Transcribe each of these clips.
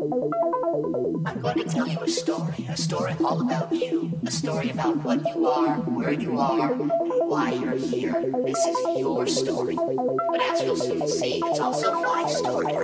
I'm going to tell you a story, a story all about you, a story about what you are, where you are, and why you're here. This is your story. But as you'll soon see, it's also my story.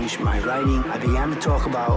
changed my writing. I began to talk about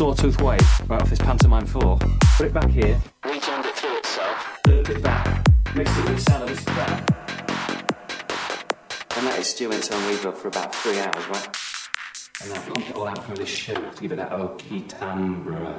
sawtooth wave, right off this pantomime floor, put it back here, rejoined it through itself, looped it back, mixed it with the sound of this crowd. And let it stew into on reverb for about three hours, right? And then pump it all out from this shoe to give it that oaky timbre.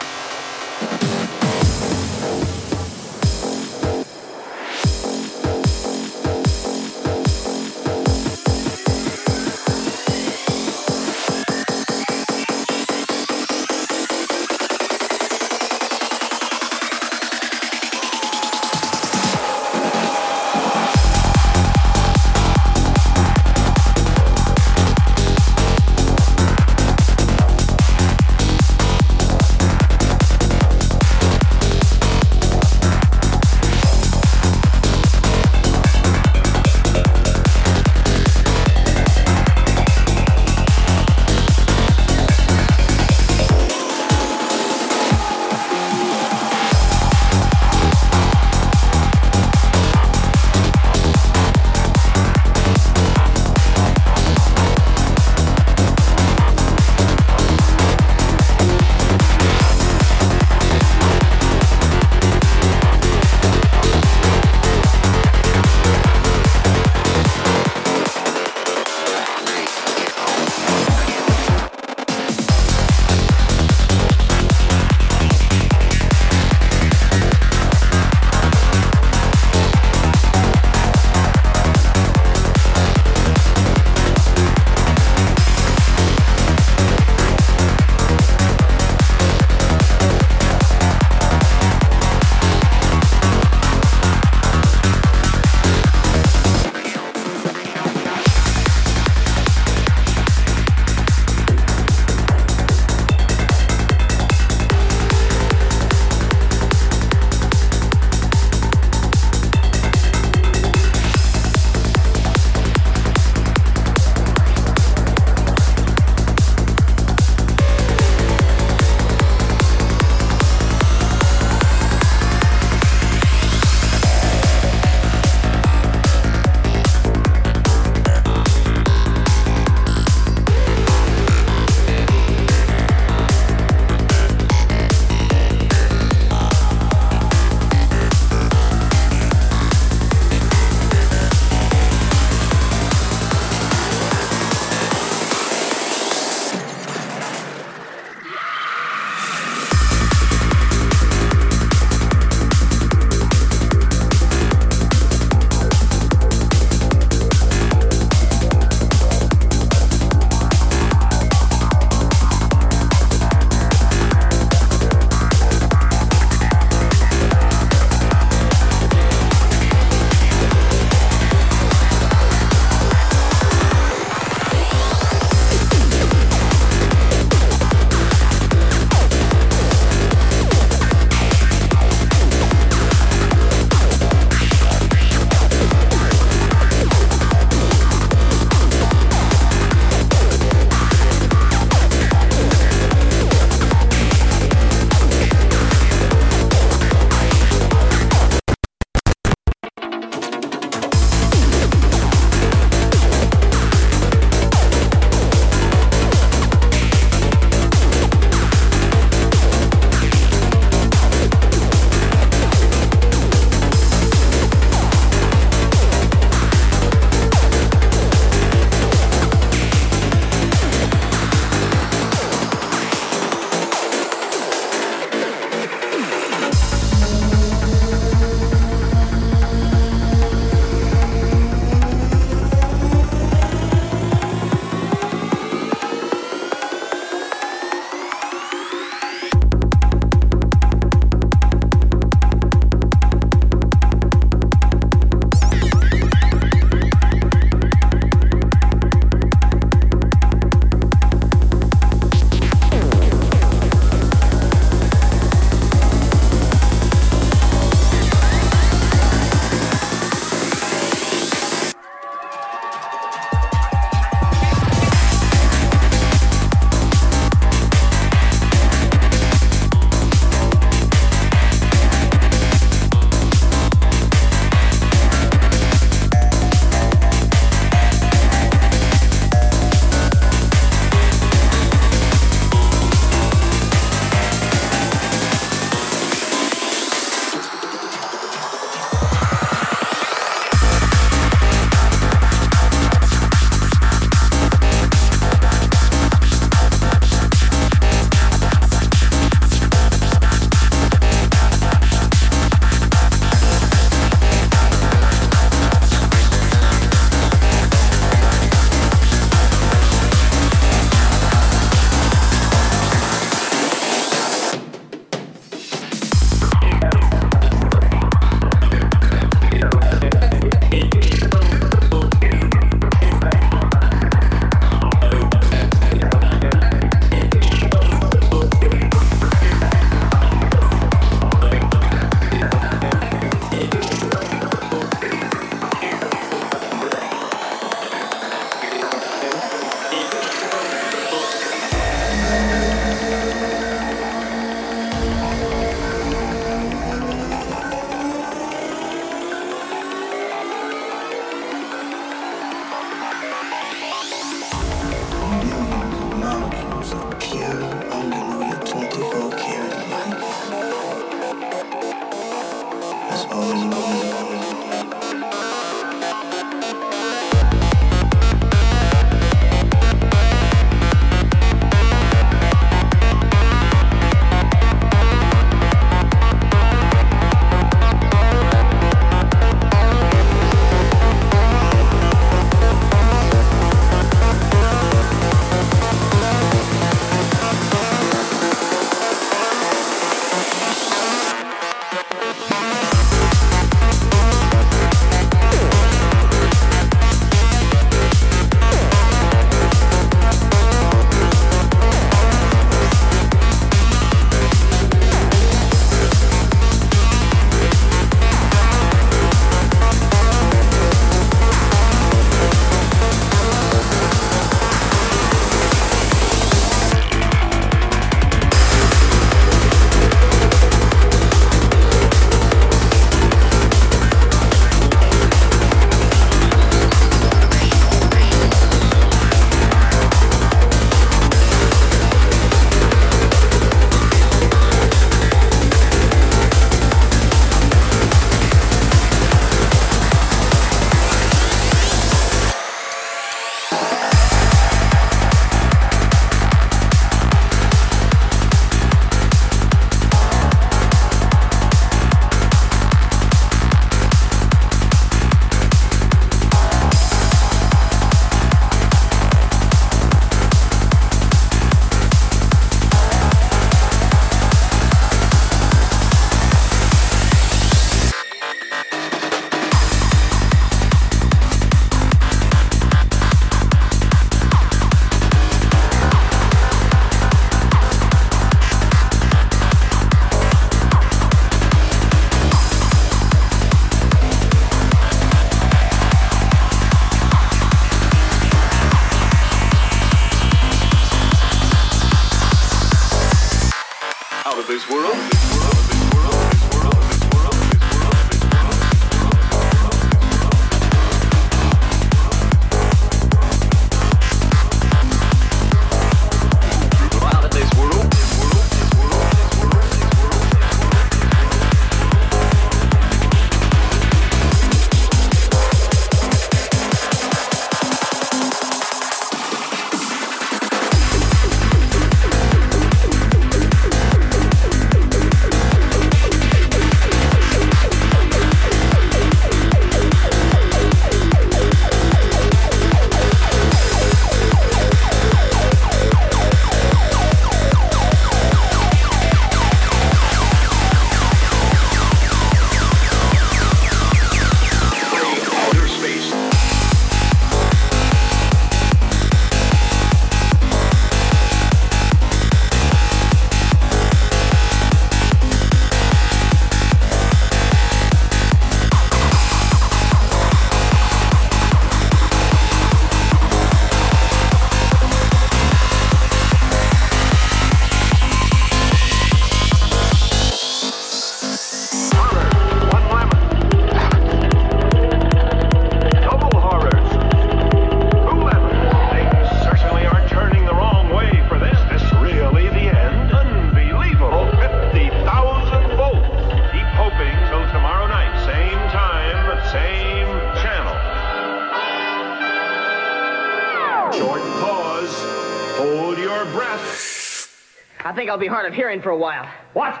I'll be hard of hearing for a while. What?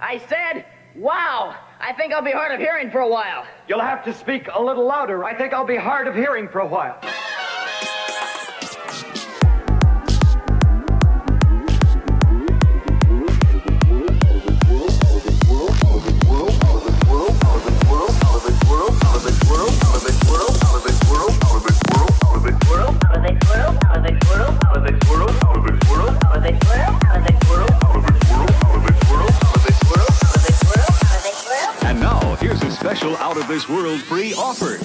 I said, wow! I think I'll be hard of hearing for a while. You'll have to speak a little louder. I think I'll be hard of hearing for a while. World free offer.